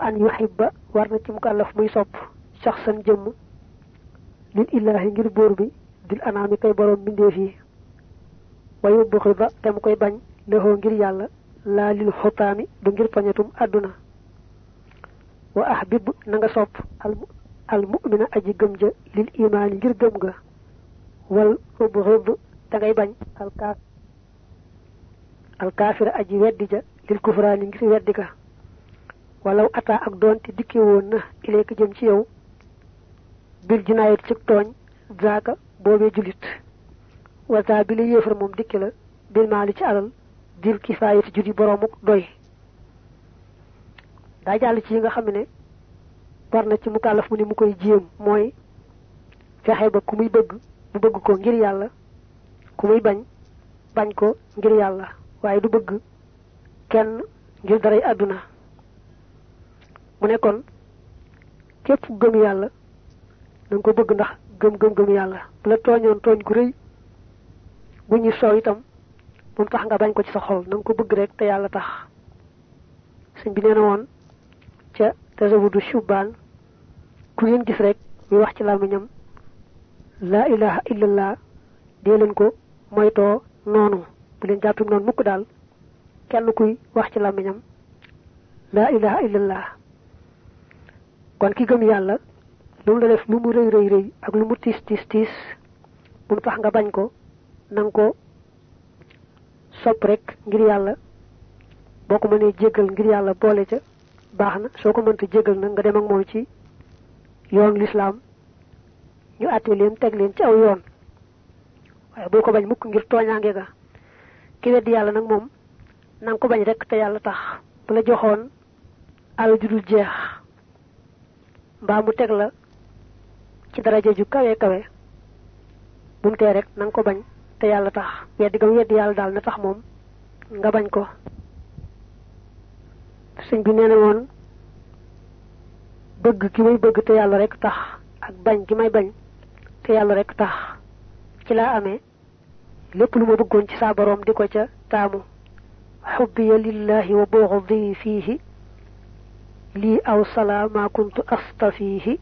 an yuhibba war na ci mukallaf muy sopp shakhsan jëm lil ilahi ngir buur bi dil anaami kay borom bindee fii wa yubxida te mu koy bañ lexoo ngir yàlla laa lil xutaami du ngir pañatum àdduna. Wa ahbib na nga sopp al mu'mina aji gëm ja lil imaani ngir gëm ga. Wal ubghid da ngay bañ al al kaafira aji weddi ja lil kufraani ngir weddi ka walaw ata ak doonte dikke woon na ileeka jëm ci yow. Bil jinaayat ci tooñ zaaka boobee julit. Wasa bi la yéefar moom dikke la bil maali ci alal judi boroomuk doy. Daa jàll ci yi nga xam ne war na ci mukallaf mu ne mu koy jéem mooy fexe ba ku muy bëgg mu bëgg ko ngir yàlla. Ku muy bañ bañ ko ngir yàlla. Waaye du bëgg kenn ngir daray àdduna mu ne kon képp gëm yàlla nga ko bëgg ndax gëm gëm gëm yàlla bu la tooñoon tooñ gu rëy bu ñu soow itam moom tax nga bañ ko ci sa xol na ko bëgg rek te yàlla tax. Sëñ bi nee woon ca tasawudu shubaan ku gis rek wax ci làmmiñam laa ilaha illallah dee leen ko moytoo noonu bu leen jàppim noonu mukk daal kenn kuy wax ci làmmiñam laa ilaha illallah kon ki gëm yàlla lu mu la def lu mu rëy rëy rëy ak lu mu tiis tiis tiis bu mu tax nga bañ ko nanga ko sopp rek ngir yàlla. Boo ko mënee jéggal ngir yàlla boole ca baax na. Soo ko mënta jéggal nag nga dem ak moom ci yoon lislaam ñu àtte leen teg leen ci aw yoon. Waaye ko bañ mukk ngir tooñaange ga. Ki weddi yàlla nag moom na nga ko bañ rek te yàlla tax. Bu la joxoon ju jeex mbaa mu teg la ci daraja ju kawe. Kawe bu mu tee rek na nga ko bañ te yàlla tax weddi gam weddi yàlla daal na tax moom nga bañ ko. Sëñ bi nee na woon bëgg gi may bëgg te yàlla rek tax ak bañ gi may bañ te yàlla rek tax ci laa amee lépp lu ma bëggoon ci saa boroom di ko ca taamu xubbiya lillahi wa bughdi fiihi lii aw salaa ma kuntu astafiihi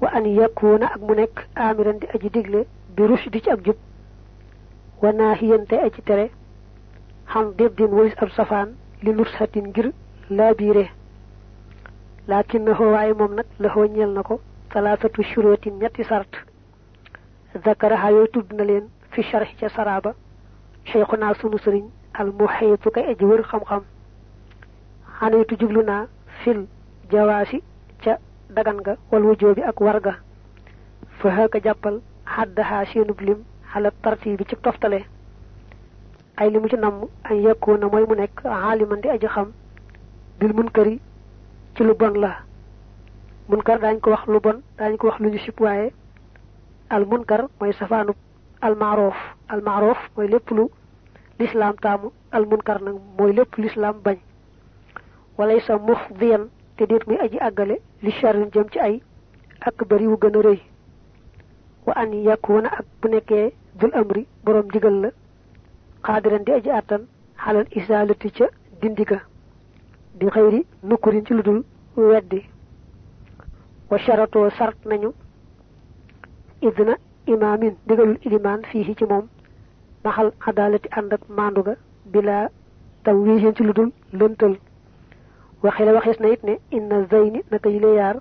wa an yakuna ak mu nekk amiran di aji digle bi rushdi ci ak jub wa naahiyan te aji tere xam diddin walis ab safaan li nushatin ngir laabiire lakinnahu waaye moom nag la xoo ñeel na ko talaatatu shurutin ñetti sart zakaraha yooyu tudd na leen fi sharx ca saraba cheikhuna sunu sëriñ al muhitu xaneetu jublu naa fil jawaasi ca dagan nga wal wujoo bi ak warga. Fa xëka jàppal xaddaha seenub lim xala tarti bi ci toftale. Ay li mu ci namm ay yekkoon na mooy mu nekk xaaliman di aji xam. Bil munkari ci lu bon la. Munkar daañ ko wax lu bon daañ ko wax lu ñu sib waaye al munkar mooy safaanub al maaroof al maaroof mooy lépp lu lislaam taamu. Al munkar nag mooy lépp lislaam bañ walay sa mux diyan te déet muy aji àggale li charin jëm ci ay ak bari wu gën a rëy. Wa an yakuna ak bu nekkee dul amri boroom digal la xaadiran di aji àttan xalal isaalati ca dindiga di xëyri nukkurin ci lu dul weddi. Wa sharatoo sart nañu idna imaamin digalul ilimaan fii ci moom maxal adaalati ànd ak bila tam wiisin ci lu dul lëntal waxee la waxees na it ne inna zayni naka yi lee yaar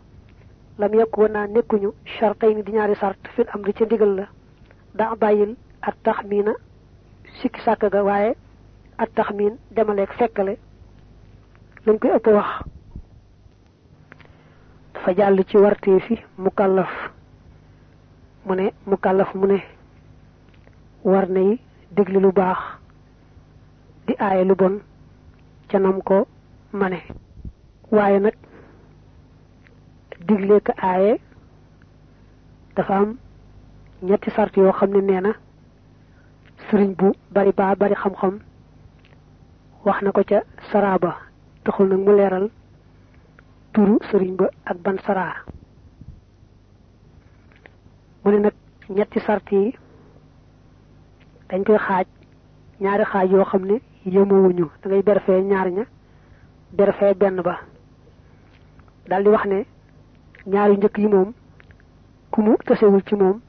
lam naa nekkuñu chartay ni di ñaari sart fil am di ca ndigal la. Daa bàyyil at taxmiina sikki sàkk ga waaye at taxmiin demaleeg fekkale. Lañ koy ëpp wax. Dafa jàll ci wartee fi mukallaf. Mu ne mukallaf mu ne war na yi déglu lu baax di aaye lu bon ca nam ko mane waaye nag digle ka aaye dafa am ñetti sart yoo xam ne nee sëriñ bu bari baa bari xam-xam wax na ko ca saraba taxul nag mu leeral turu sëriñ ba ak ban saraa. Mu ne nag ñetti sart yi dañ koy xaaj ñaari xaaj yoo xam ne yemowuñu da ngay berfee ñaar ña berfee benn ba daldi wax ne ñaari njëkk yi moom ku mu tasewul ci moom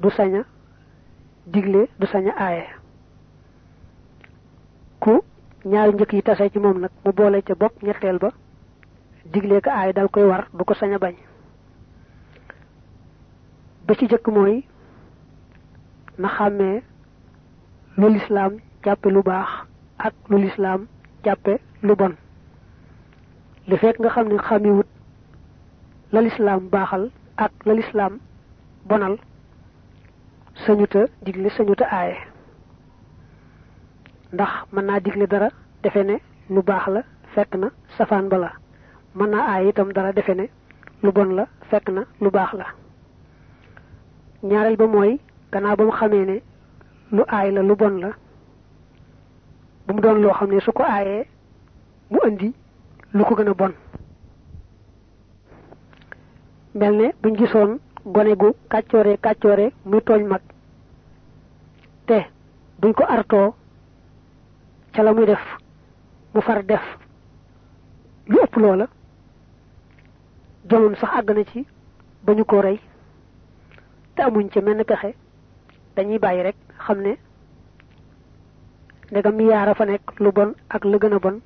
du saña digle du saña aaye. Ku ñaari njëkk yi tase ci moom nag mu boole ca bopp ñetteel ba digle ko aaye dal koy war du ko saña bañ. Ba ci jëkk mooy na xàmmee lu lislaam jàppe lu baax ak lu lislaam jàppe lu bon li fekk nga xam ne xamiwut la lislaam ak la bonal sañuta digle sañuta aaye. Ndax mën naa digle dara defe ne lu baax la fekk na safaan ba la. Mën naa aaye itam dara defe ne lu bon la fekk na lu baax la. Ñaareel ba ne lu la lu bon la bu mu mu indi lu ko gën a bon. Mel ne gisoon gone gu kàccoore kàccoore muy tooñ mag te buñ ko artoo ca la muy def mu far def lu ëpp loola jomam sax àgg na ci ba ko rey te amuñ ca menn pexe dañuy bàyyi rek xam ne ndegam yaara fa nekk lu bon ak la gën a bon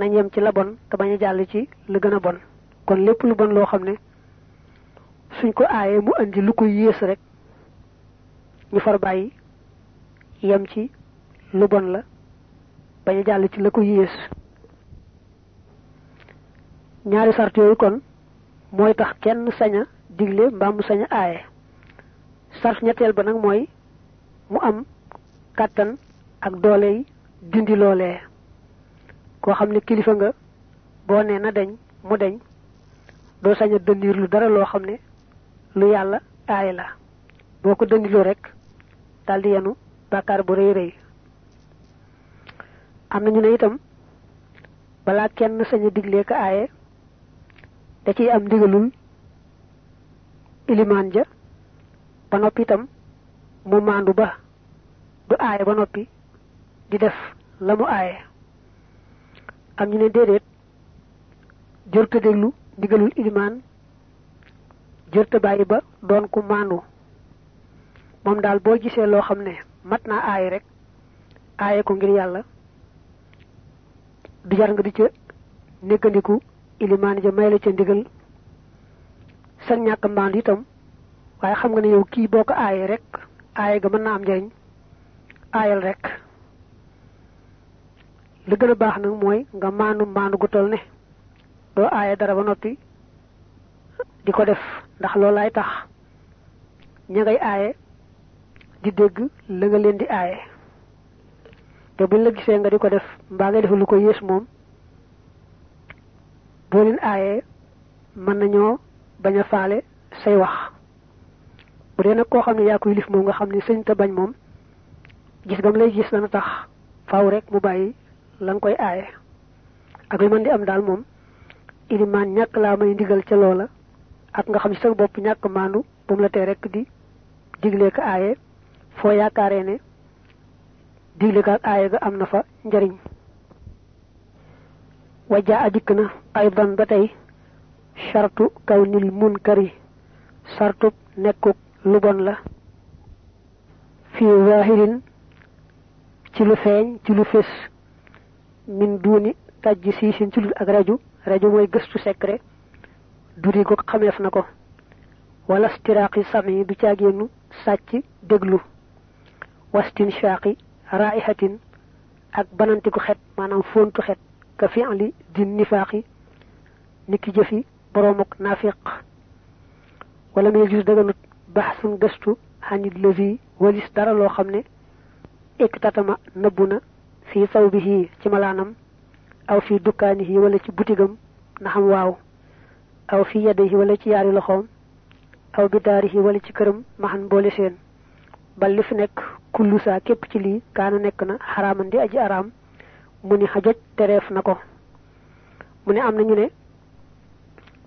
nañ yem ci la bon te bañ a jàll ci la gën a bon. Kon lépp lu bon loo xam ne suñ ko aayee mu andi lu ko yées rek ñu far bàyyi yem ci lu bon la bañ a jàll ci la ko yées. Ñaari sart yooyu kon mooy tax kenn saña digle mbaa mu saña aaye. Sart ñetteel ba nag mooy mu am kàttan ak doole dindi loolee koo xam ne kilifa nga boo nee na deñ mu deñ doo sañ a lu dara loo xam ne lu yàlla aay la. Boo ko dëndiloo rek daldi yenu bàkkaar bu rëy rëy. Am na ñu ne itam balaa kenn sañ a diglee ka aaye da ciy am ndigalul ilimaan ja ba noppi itam mu maandu ba du aaye ba noppi di def la mu am ñu ne déedéet jërta déglu ndigalul ilimaan jërta bàyyi ba doon ku maandu. Moom daal boo gisee loo xam ne mat naa aaye rek aaye ko ngir yàlla du jar nga di ca néggandiku ilimaan ja may la ca ndigal sa maandu itam waaye xam nga ne yow kii boo ko aayee rek aaye ga mën naa am aayal rek li gën a baax nag mooy nga maandu maandu gu toll ne doo aaye dara ba noppi di ko def ndax loolaay tax ña ngay aaye di dégg la nga leen di aaye. Te buñ la gisee nga di def mbaa nga def lu ko yées moom boo leen aayee mën nañoo bañ a say wax. Bu koy lif nga bañ gis gam lay gis dana tax faaw rek mu la nga koy aaye. Ak li mën di am daal moom ilimaan ñàkk laa may ndigal ca loola ak nga xam ci sa bopp ñàkk bu la tee rek di digle ko aaye foo yaakaaree ne digle ko ak aaye ga am na fa njariñ. Wajaa a dikk na aydan ba tey sartu kaw nil munkari sartub nekkuk lu bon la. Fii zahirin ci lu feeñ ci lu min duuni tajj siisin ci lu ak raju raju mooy gëstu secret duri ko xameef na ko. Wala stiraaqi sami du caagéenu sàcc déglu. Wastin shaaqi raihatin ak banantiku xet maanaam fontu xet ka fi'li di nifaaqi niki jëfi boroomuk naafiq. Wala muy gis daganut baxsun gëstu walis dara loo xam ne iktatama nëbbu na fii sawbihi ci malaanam aw fii dukkaanihi wala ci butigam na xam waaw. Aw fii yadihi wala ci yaari loxoom aw bi daarihi wala ci këram maxan boole seen. Bal li fi nekk kullu képp ci lii kaana nekk na xaraaman di aji araam mu ni xajaj tereef na ko. Mu ne am na ñu ne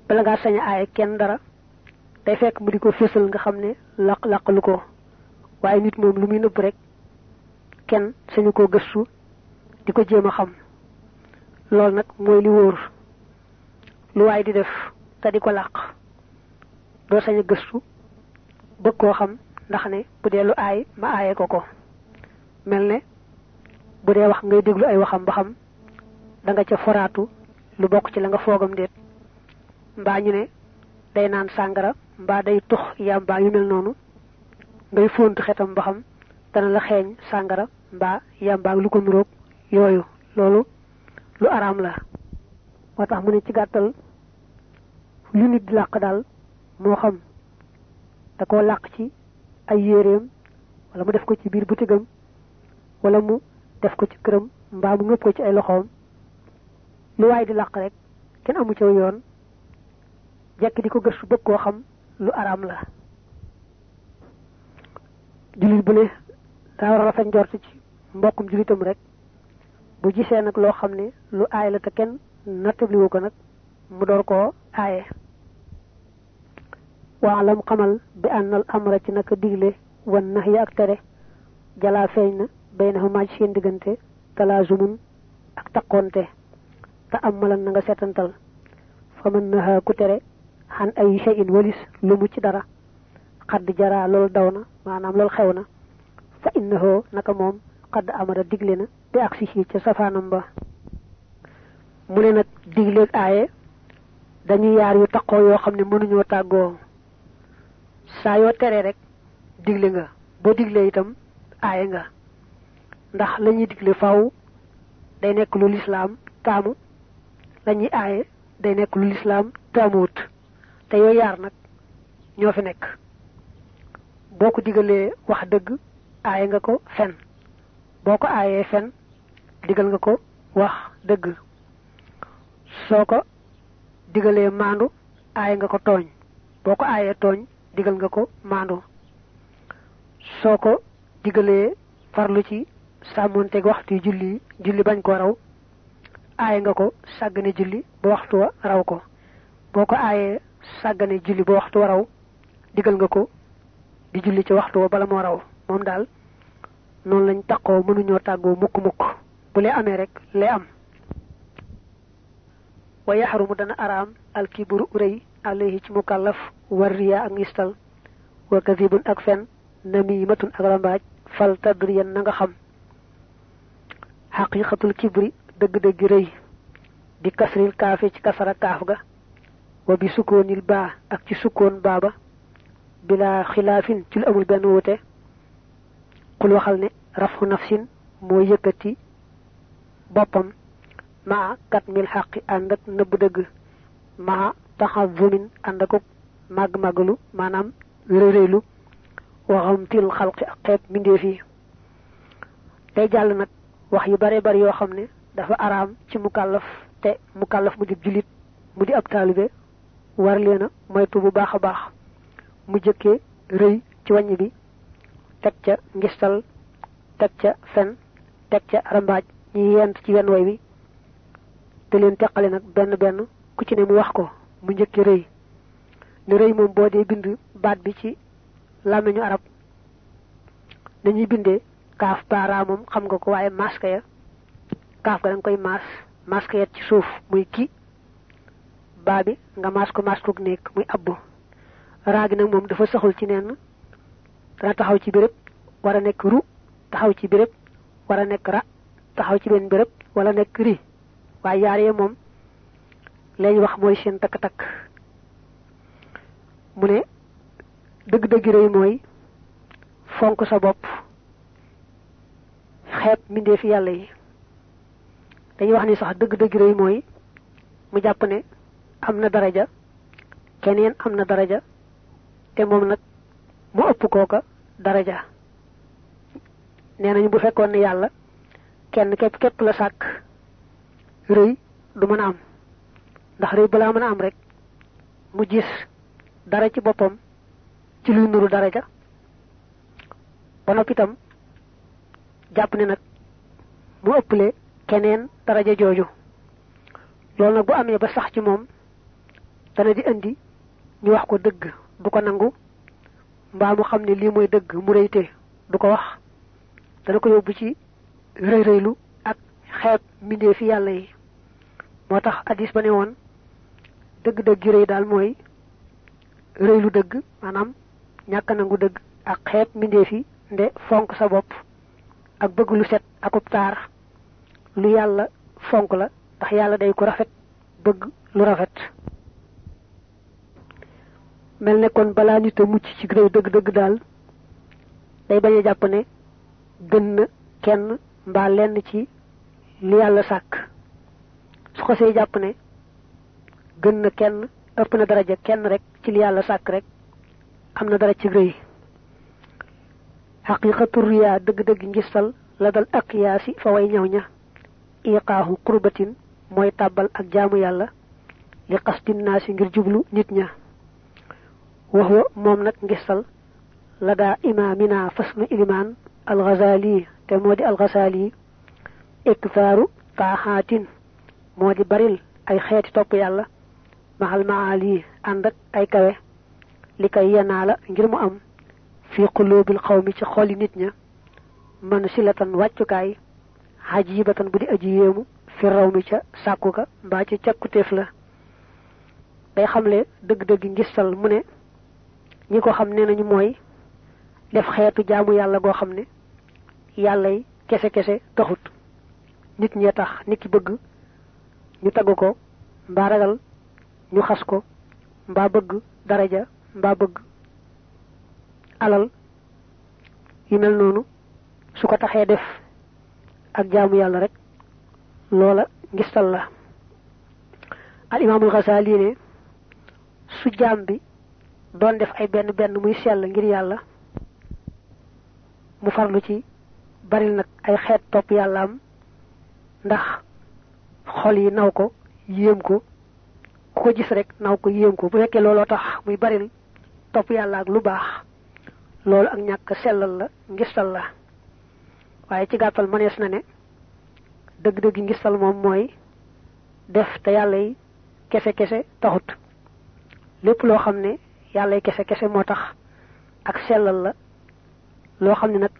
bala ngaa sañ a kenn dara day fekk mu di ko fésal nga xam ne laq laqalu ko. Waaye nit moom lu muy nëbb rek kenn sañu koo gëstu di ko jéem a xam. Loolu nag mooy li lu di def te di ko làq. Doo sañ a gëstu bëgg koo xam ndax ne bu lu aay ma aaye ko ko. Mel ne bu dee wax ngay déglu ay waxam ba xam da nga ca foraatu lu bokk ci la nga foogam déet. Mbaa ñu ne day naan sàngara mbaa day tux yàmbaa yu mel noonu. Ngay xetam ba xam dana la xeeñ lu ko yooyu loolu lu araam la. Moo tax mu ne ci gàttal lu nit di làq daal moo xam da koo làq ci ay yéreem wala mu def ko ci biir butigam wala mu def ko ci këram mbaa mu ngëpp ko ci ay loxoom. Lu waay di làq rek kenn amu ci yoon. Jekk di ko gëstu bëgg koo xam lu araam la. Jullit bu ne daa war a rafet ci mbokkum jullitam rek bu gisee nag loo xam ne lu aay la te kenn nattabliwu ko nag mu door koo aaye waalam xamal bi ànnal amra ci naka digle wan nax ak tere jalaa feeñ na bay na maaj seen diggante talaazumun ak taqoonte te am malan na nga setantal fa mën naxa ku tere xan ay shay'in walis lu mu ci dara xadd jaraa loolu daw na maanaam loolu xew na fa innahu naka moom xadd amara digle na bi ak si ca safaanam ba. Mu ne nag digleeg aaye dañuy yaar yu taqoo yoo xam ne mënuñoo tàggoo. Saa yoo teree rek digle nga boo diglee itam aaye nga. Ndax la ñuy digle faw day nekk lu day lu te yaar fi ko digalee wax nga ko boo ko aayee fen digal nga ko wax dëgg. Soo ko digalee maandu aaye nga ko tooñ. Boo ko aayee tooñ digal nga ko maandu. Soo ko digalee farlu ci sàmmonteeg waxtu julli julli bañ ko raw aaye nga ko sàggane julli ba waxtu wa raw ko. Boo ko aayee sàggane julli ba waxtu wa raw digal nga ko di julli ci waxtu wa bala moo raw. Moom daal noonu lañ taqoo mënuñoo tàggoo mukk mukk bu lee amee rek lee am wa yaxrumu dana araam alkibru rëy alayhi ci mukallaf war riya ak ngistal wa kadibun ak fen namimatun ak rambaaj fal tadriyan na nga xam xaqiqatul kibri dëgg-dëgg rëy bi kasril kaafe ci kasara kaaf ga wa bi sukkoonil baa ak ci sukkoon baaba bila xilaafin ci amul benn wute xul waxal ne rafu nafsin mooy yëkkati boppam. Maa kat mil xaqi ànd ak nëbb dëgg. Maa taxazumin ànd ak màgg-màggalu maanaam réy-réylu waxam til xalqi ak xeeb mbindeef yi. Tey jàll nag wax yu bare bari yoo xam ne dafa araam ci mukallaf te mukallaf mu di jullit mu di ab taalibe war leena moytu bu baax a baax. Mu jëkkee rëy ci wàññ bi teg ca ngistal teg ca fen teg ca rambaaj ñi yent ci wenn way wi. Te leen teqale nag benn benn ku ci ne mu wax ko mu njëkkee rëy. Ne rëy moom boo dee bind baat bi ci arab dañuy bindee kaaf baara moom xam nga ko waaye masque ya kaaf ga da nga koy maas masque ya ci suuf muy ki baa bi nga maas ko maas ko nekk muy abbu. Raa gi nag moom dafa saxul ci nenn dana taxaw ci béréb war a nekk ru taxaw ci béréb war a nekk ra taxaw ci benn béréb wala nekk ri waaye yaar yee moom lañ wax mooy seen takk-takk. Mu ne dëgg-dëgg rëy mooy fonk sa bopp. Xeeb mbindeefi yàlla yi. Dañuy wax ni sax dëgg-dëgg rëy mooy mu jàpp ne am na daraja keneen am na daraja te moom nag mu ëpp kooka daraja. Nee bu fekkoon ne yàlla kenn képp képp la sàkk rëy du mën am. Ndax rëy balaa mën am rek mu gis dara ci boppam ci luy nuru daraja. Ba noppi jàpp ne nag mu ëpple keneen daraja jooju. Loolu nag bu amee ba sax ci moom dana di indi ñu wax ko dëgg du ko nangu mbaa mu xam ne lii mooy dëgg mu rëyte du ko wax. dana ko yóbbu ci rëy rëylu ak xeeb mbindee fi yàlla yi. moo tax hadis ba ne woon dëgg-dëgg rëy daal mooy rëylu dëgg maanaam ñàkk nangu dëgg ak xeet mbindeef yi nde fonk sa bopp ak bëgg lu set akub taar. lu yàlla fonk la ndax yàlla day ko rafet bëgg lu rafet. Mel ne kon balaa nit a mucc ci réew dëgg-dëgg daal day bañ a jàpp ne gën na kenn mbaa lenn ci li yàlla sàkk. Su ko see jàpp ne gën na kenn ëpp na daraja kenn rek ci li yàlla sàkk rek am na dara ci rëy. Xaqiqatu riyaa dëgg-dëgg ngistal la dal ak yaasi fa way ñaw ña. Iqaahu qurbatin mooy tàbbal ak jaamu yàlla li qasdin naasi ngir jublu nit ña وهو مومنك جسل لدى إمامنا فصل الإيمان الغزالي تمود الغزالي. إكثار طاحات مود بريل أي خيات توب الله مع المعالي عندك أي كوي. لكي ينال غير أم. في قلوب القوم تخول نتنا من سلة واتكاي عجيبة بدي أجيهم في الروم تساكوك باتي تكتف له بيخم لي دق دق جسل منه ñi ko xam ne nañu mooy def xeetu jaamu yàlla goo xam ne yàllay kese kese taxut. Nit ñee tax nit ki bëgg ñu tagg ko mbaa ragal ñu xas ko mbaa bëgg daraja mbaa bëgg alal yu mel noonu su ko taxee def ak jaamu yàlla rek loola ngistal la. Al imaamul Xasaali ne su jaam bi doon def ay benn benn muy sell ngir yàlla mu farlu ci baril nag ay xeet topp yàlla am ndax xol yi naw ko yéem ko ku ko gis rek naw ko yéem ko. Bu fekkee looloo tax muy baril topp yàlla ak lu baax loolu ak ñàkk sellal la ngistal la. Waaye ci gàttal mënees na ne dëgg-dëgg ngistal moom mooy def te yàlla yi kese kese taxut. Lépp loo xam ne yàlla kese kese moo tax ak sellal la loo xam ne nag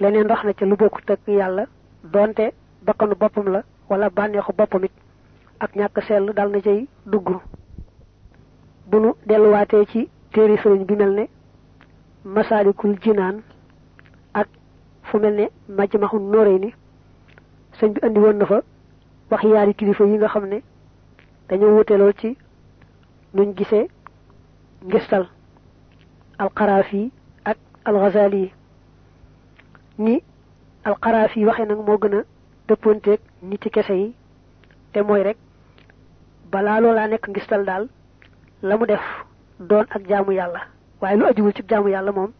leneen rax na ca lu bokkut ak yàlla doonte bakkanu boppam la wala bànneexu boppam it ak ñàkk sell dal na cay dugg. Bu nu delluwaatee ci téeri sëriñ bi mel ne masaalikul jinaan ak fu mel ne majmaxu nóoree ni sëñ bi andi woon na fa wax yaari kilifa yi nga xam ne dañoo lool ci nuñ gisee ngistal alxaraafi ak alxazali ni alxaraafi waxe nag moo gën a dëppoonteeg niti kese yi te mooy rek balaa loolaa nekk ngistal daal la mu def doon ak jaamu yàlla. Waaye lu ajuwul ci jaamu yàlla moom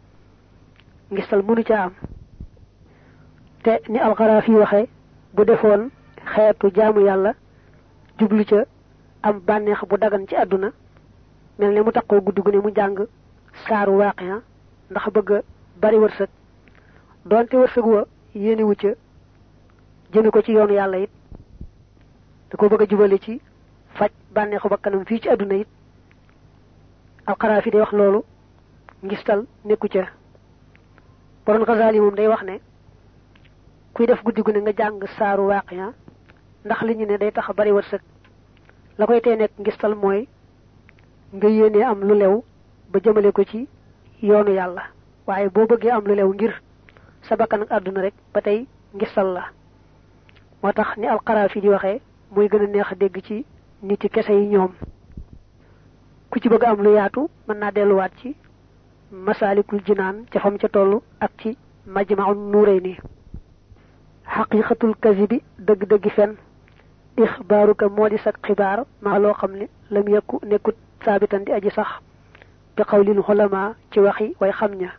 ngistal mënu ca am. Te ni alxaraaf yi waxe bu defoon xeetu jaamu yàlla jublu ca am bànneex bu dagan ci mel ne mu takkoo guddi gu ne mu jàng saaru waaqiya ndax bëgg bari wërsëg. Doonte wërsëg wa yéenewu ca jëme ko ci yoonu yàlla it. Da ko bëgg jubale ci faj bakkanam ci day wax ngistal nekku ca. Borom Xasaali moom day wax ne kuy def guddi gu ne nga jàng saaru waaqiya ndax li ñu ne day tax bari la koy ngistal mooy nga yéenee am lu lew ba jëmale ko ci yoonu yàlla. Waaye boo bëggee am lu lew ngir sa bakkan ak àdduna rek ba tey ngistal la. Moo tax ni alxaraafi di waxee muy gën a neex dégg ci nit kese yi ñoom. Ku ci bëgg am lu yaatu mën naa delluwaat ci masaalikul jinaan ca fam ca toll ak ci majmaun nuurayni. Xaqiqatul kazibi dëgg-dëggi fen. Ixbaaruka moo di sag xibaar loo xam ne lam yekku nekkut saabitan di aji sax bi xawlil xulama ci waxi way xam ña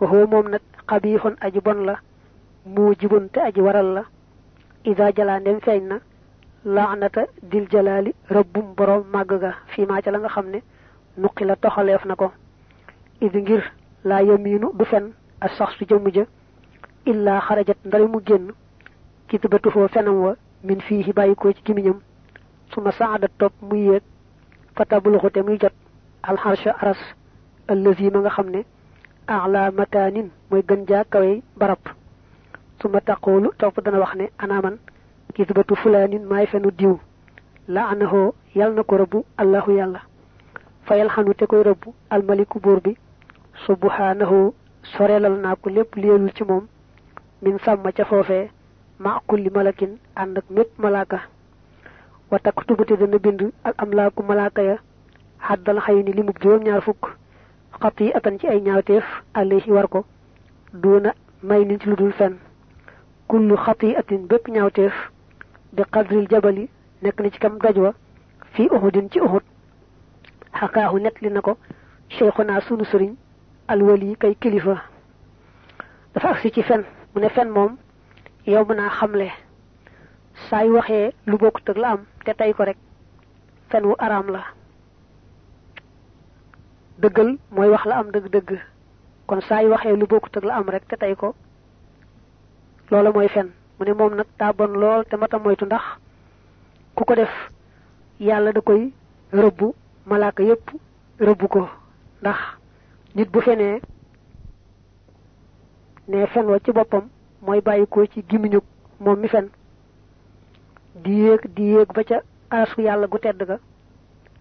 waxoo moom nag xabiixun aji bon la mu jibun te aji waral la. Ida jalaa ndem feeñ na laanata dil jalaali rëbbum boroom màgg ga fii maa ca la nga xam ne nuqi la toxaleef na ko. Idi ngir laa yamiinu du mu génn wa min fii bàyyi ko ci gimiñam. Ma fatabuluxu te muy jot alxarsha aras allazi ma nga xam ne ala makaanin mooy gën jaa kawey barab su ma taqoolu topp dana wax ne anaaman kitibatu fulaanin maay fenu diw laanahu yal na ko rëbbu allahu yàlla fayal xanu te koy rëbbu almaliku buur bi subhanahu sorelal naa ko lépp leelul ci moom min sàmma ca foofee ma kulli malakin ànd ak mépp malaaka wa taktubute dana bind al amlaaku malaaka ya xaddal xay ni limub juróom ñaar fukk xat yi atan ci ay ñaawteef alayhi war ko duuna may nin ci lu dul fen kullu xat yi atin bépp ñaawteef bi qadril jabali nekk na ci kam doj wa fii uhudin ci uhud xakaahu net li na ko cheikhuna sunu sëriñ alwali kay kilifa dafa agsi ci fen mu ne fen moom yow mën naa xamle saa yu waxee lu bokkut ak la am te tey ko rek fen wu araam la. Dëggal mooy wax la am dëgg-dëgg. Kon saay waxee lu bokkut ak la am rek te tey ko loola mooy fen mu ne moom nag daa lool te mata moytu ndax ku ko def yàlla da koy rëbbu malaaka yépp rëbbu ko. Ndax nit bu fenee ne fen wa ci boppam mooy bàyyi ko ci gimiñu moom mi fen di yéeg di yéeg ba ca arasu yàlla gu tedd ga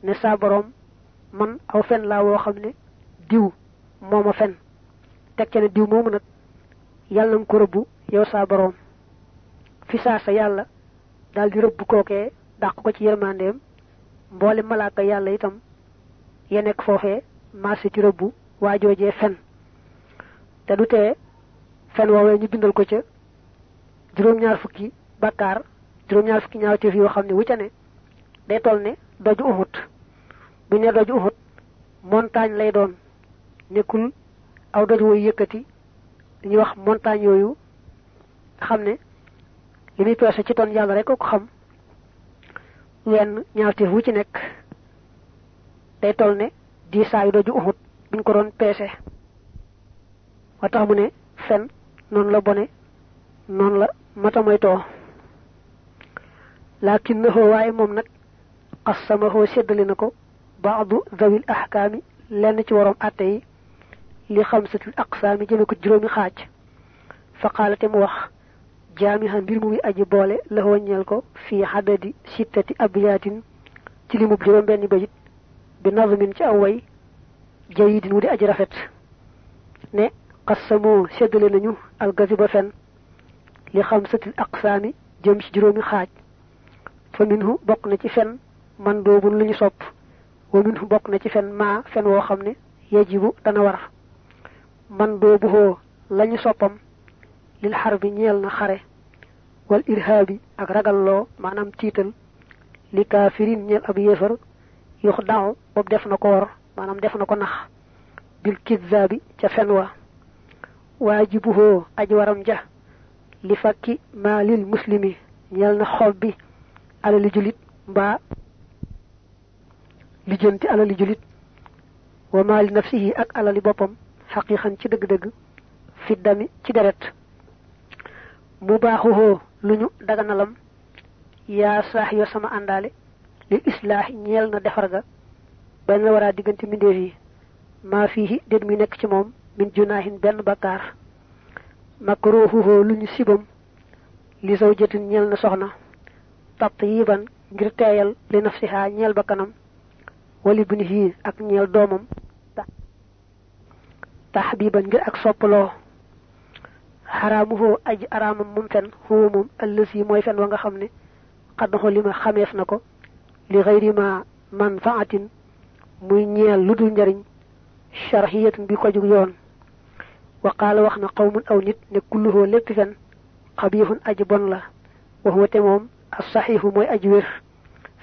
ne saa boroom man aw fen laa woo xam ne diw mooma fen. Teg ca ne diw moomu nag yàlla nga ko rëbb yow saa boroom. Fi saa sa yàlla daal di rëbb kookee dàq ko ci yërmandeem mboole malaaka yàlla itam ya nekk foofee marché ci rëbbu waajoojee fen. Te du tee fen woowee ñu bindal ko ca juróom-ñaar fukki bakkaar juróom-ñaar fukki ñaawteef yoo xam ne wu ca ne day toll ne doju uxut bu ne doju uxut montagne lay doon. Nekkul aw doj woy yëkkati dañuy wax montagne yooyu xam ne li muy peese ci ton yàlla rek ko xam. Wenn ñaawteef wu ci nekk day toll ne diisaayu doju uxut buñ ko doon peese. Wa tax mu ne fen noonu la bone noonu la mata لكنه واي موم نك. قسمه شدلنكو بعض ذوي الأحكام لن تي وروم اتاي لخمسة الأقسام جيمو كو جرومي خاج. فقالت مو وخ جامعة مبير مو ادي بوله له نيلكو في حدد ستة أبيات. تي لي جروم بن بيت بنظم تي اوي جيد ودي ادي رافت ني قسمو شدلنا نيو الغزيبو فن. لخمسة الأقسام جيمش جرومي خاج. فمنه بقنا تي فن من دوب لي صوب ومنه بقنا تي فن ما فن وو خامني يجب دانا ورا من دوب هو لا ني صوبم للحرب نيل نا خاري والارهاب اك رغال لو مانام تيتل لكافرين نيل ابي يفر يخداو بوب ديف نكو ور مانام ديف نكو نخ بالكذاب تي فن وا واجبه اجورم جا لفكي مال المسلمين يلنا خوب بي alali julit mbaa lijjanti alali julit wa nafsihi ak alali boppam xaqiqan ci dëgg-dëgg fi dami ci deret. Mu baaxuhoo lu daganalam yaa saax yoo sama àndaale lil islaax ñeel na defar ga benn waraa diggante mbindeef yi maa fii déet mi nekk ci moom min junaahin benn bakkaar. Makruuhuhoo lu ñu sibam li zawjatin ñeel na soxna tatyiban ngir teeyal li nafsiha ñeel bakkanam wali bunihi ak ñeel doomam tahbiban ngir ak soppaloo xaraamuhoo aji araamam moom fen huwa moom allësi mooy fen wa nga xam ne xaddaxo li ma xameef li xayri ma manfaatin muy ñeel lu dul sharhiyatun bi ko jug yoon wa qaala wax qawmun aw nit ne kulluhoo lépp fen xabiixun aji bon la wax wate moom as saxiixu mooy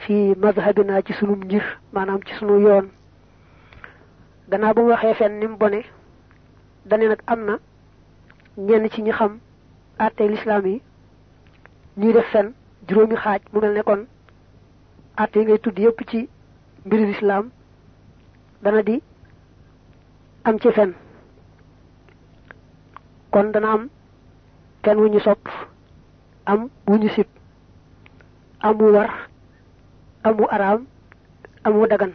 fii madhabina ci sunum njir maanaam ci sunu yoon. Gannaaw ba mu waxee fen ni mu bone dane nag am na ñenn ci ñi xam kon àtte yi ngay tudd yépp ci mbiri am ci fen kon dana am fen am wu am wu war am wu araam am wu dagan.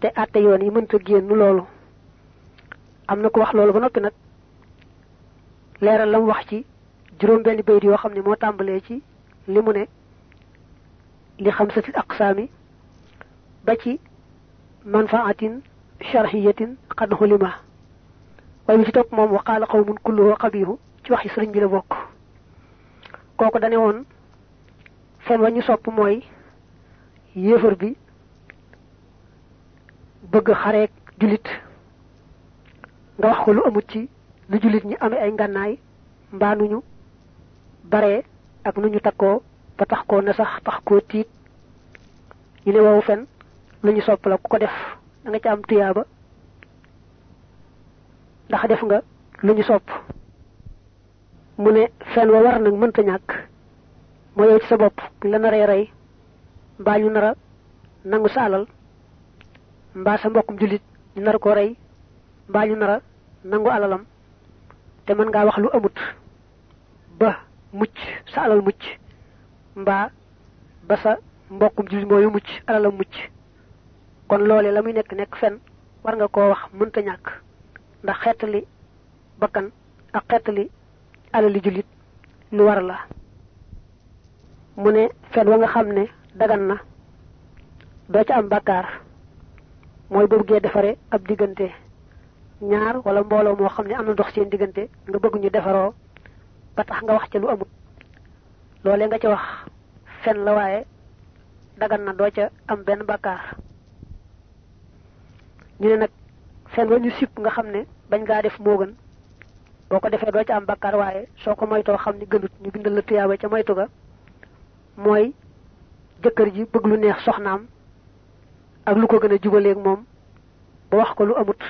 Te àtte yoon yi mënta génn loolu. Am na ko wax loolu ba noppi nag. Leeral lam wax ci juróom benn bayit yoo xam ne moo tàmbalee ci li mu ne li xamsati aqsaami ba ci manfaatin sharhiyatin qad xulima. Way mi ci topp moom wa qaala qawmun kulluhu qabihu ci waxi sëriñ bi la bokk. Kooku dane woon fen wa ñu sopp mooy yéefar bi bëgg xareek julit nga wax ko lu amut ci lu julit ñi amee ay ngànnaay mbaa nuñu baree ak nu ñu takkoo ba tax koo na sax tax koo tiit. ñu ne wow fen lu sopp la ku ko def da nga ci am tuyaaba. ndax def nga lu sopp. mu ne fen wa war nag mënta ñàkk moo yow ci sa bopp. La naree rey mbaa ñu nara nangu sa alal mbaa sa mbokkum julit ñu nar rey mbaa ñu nara nangu alalam te mën ngaa wax lu amut ba mucc sa alal mucc mbaa ba sa mbokkum julit mooyu mucc alalam mucc. Kon loole la muy nekk nekk fen war nga koo wax mënta ñàkk. Ndax xeetali bakkan ak xeetali alali julit lu war la mu ne fen wa nga xam ne dagan na. Doo ca am bàkkaar. Mooy bu bëggee defare ab diggante. Ñaar wala mbooloo moo xam ne am na dox seen diggante nga bëgg ñu defaroo ba tax nga wax ca lu amut loolee nga ca wax fen la waaye dagan na doo ca am benn bàkkaar. Ñu ne nag fen wa ñu sipp nga xam ne bañ ngaa def moo gën. Boo ko defee doo ca am bàkkaar waaye soo ko moytoo xam ne gënut ñu bindal la tuyaaba ca moytu ga mooy jëkkër ji bëgg lu neex soxnaam ak lu ko gën a jubaleeg moom ba wax ko lu amut.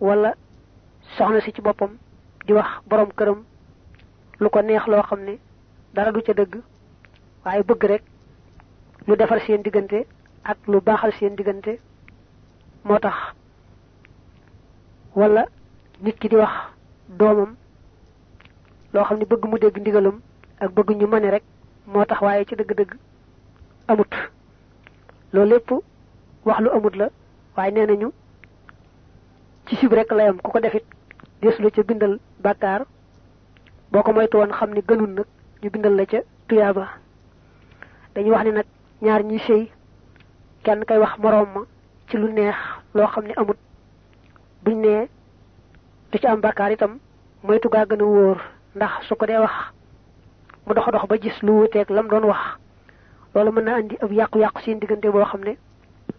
wala soxna si ci boppam di wax borom këram lu ko neex loo xam ne dara du ca dëgg waaye bëgg rek lu defar seen diggante ak lu baaxal seen diggante moo tax. wala nit ki di wax doomam loo xam ne bëgg mu dégg ndigalam ak bëgg ñu mane rek moo tax waaye ci dëgg-dëgg amut. Loolu lépp wax lu amut la waaye nee nañu ci sib rek layam ku ko defit des la ca bindal bàkkaar. Boo ko moytu woon xam ne gënul nag ñu bindal la ca tuyaaba. Dañuy wax ni nag ñaar ñuy sëy kenn kay wax moroom ma ci lu neex loo xam ne amut. Buñ nee du ci am bàkkaar itam moytu gaa gën wóor ndax su ko dee wax mu dox dox ba gis lu wuteeg lam doon wax. Loolu mën na andi ab yàqu-yàqu seen diggante boo xam ne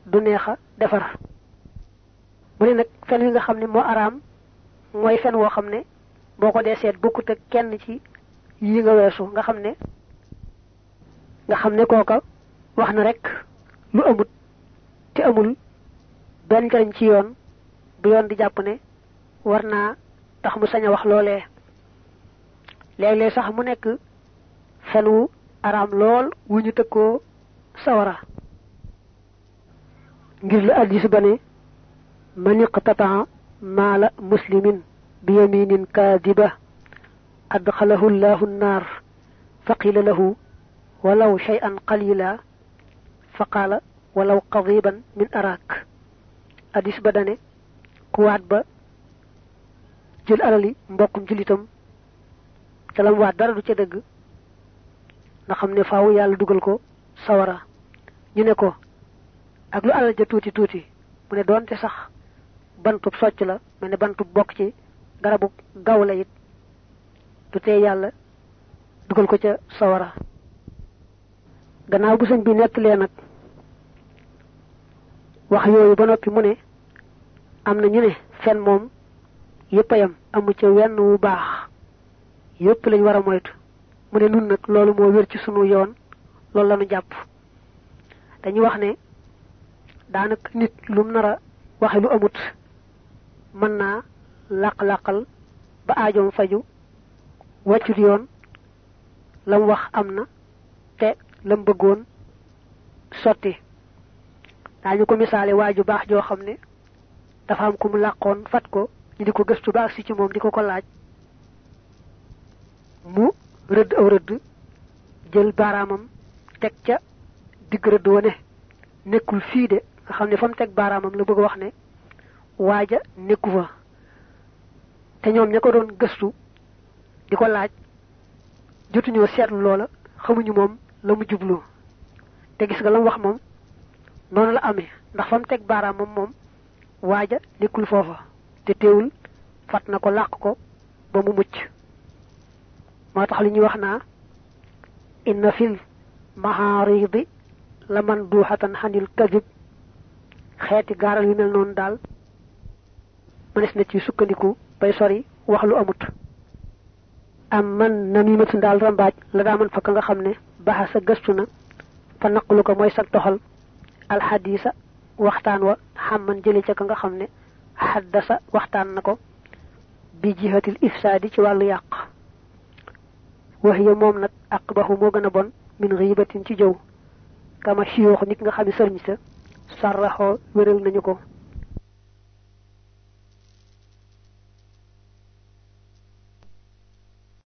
du neex a defar. Mu ne nag fen wi nga xam ne moo araam mooy fen woo xam ne boo ko dee bokkut ak kenn ci yi nga weesu nga xam ne nga xam ne kooka wax na rek lu amut te amul benn njariñ ci yoon bu yoon di jàpp ne war naa tax mu sañ a wax loolee. Léeg-léeg sax mu nekk fen wu araam lool wu ñu sawara. Ngir la addis ba ne man iqtataa maala muslimin bi yaminin kaadiba adxalahu llahu nnaar fa qila lahu walaw shay'an qalila fa qaala walaw qadiban min araak. Addis ba dane ku waat ba jël alali mbokkum julitam te lam waat dara du ca dëgg nga xam ne faaw yàlla ko sawara. ñu ne ko ak lu alal ja tuuti tuuti mu ne doonte sax bantub socc la mel ne bantub bokk ci garabu gaw la it du tee ko ca sawara. Gannaaw bu sëñ bi nettalee nag wax yooyu ba noppi mu ne am na ñu ne fen moom amu ca wenn wu baax yépp lañ war a moytu mu ne nun nag loolu moo wér ci sunu yoon loolu la ñu jàpp. Dañuy wax ne daanaka nit lum nar a waxe lu amut mën naa làq-làqal ba aajoom faju wàccut yoon lam wax am na te lam bëggoon sotti. Daañu ko misaale waaju baax joo xam ne dafa am ku mu làqoon fat ko ñu di ko gëstu agsi ci moom di ko ko laaj. Mu rëdd aw rëdd jël baaraamam teg ca digg rëdd wane nekkul fii de nga xam ne fa mu teg baaraamam la bëgg a wax ne waaja nekku fa. Te ñoom ña ko doon gëstu di ko laaj jotuñoo seetlu loola xamuñu moom la mu jublu. Te gis nga lam wax moom noonu la amee ndax fa mu teg baaraam moom moom waaja nekkul foofa te teewul fat na ko làq ko ba mu mucc. Moo tax li ñuy wax naa inna fil maharidi la man duuxatan xanil kadib xeeti gaaral yu mel noonu daal mënees na ci sukkandiku bay sori wax lu amut am man namimatu daal rambaaj la daa man fa ka nga xam ne baxa sa gëstu na fa naqlu ko mooy sa toxal alxadisa waxtaan wa xamman jële ca ka nga xam ne xaddasa waxtaan na ko bi jihatil ifsaadi ci wàllu yàq wax ya moom nag aqbahu moo kama siyoox nit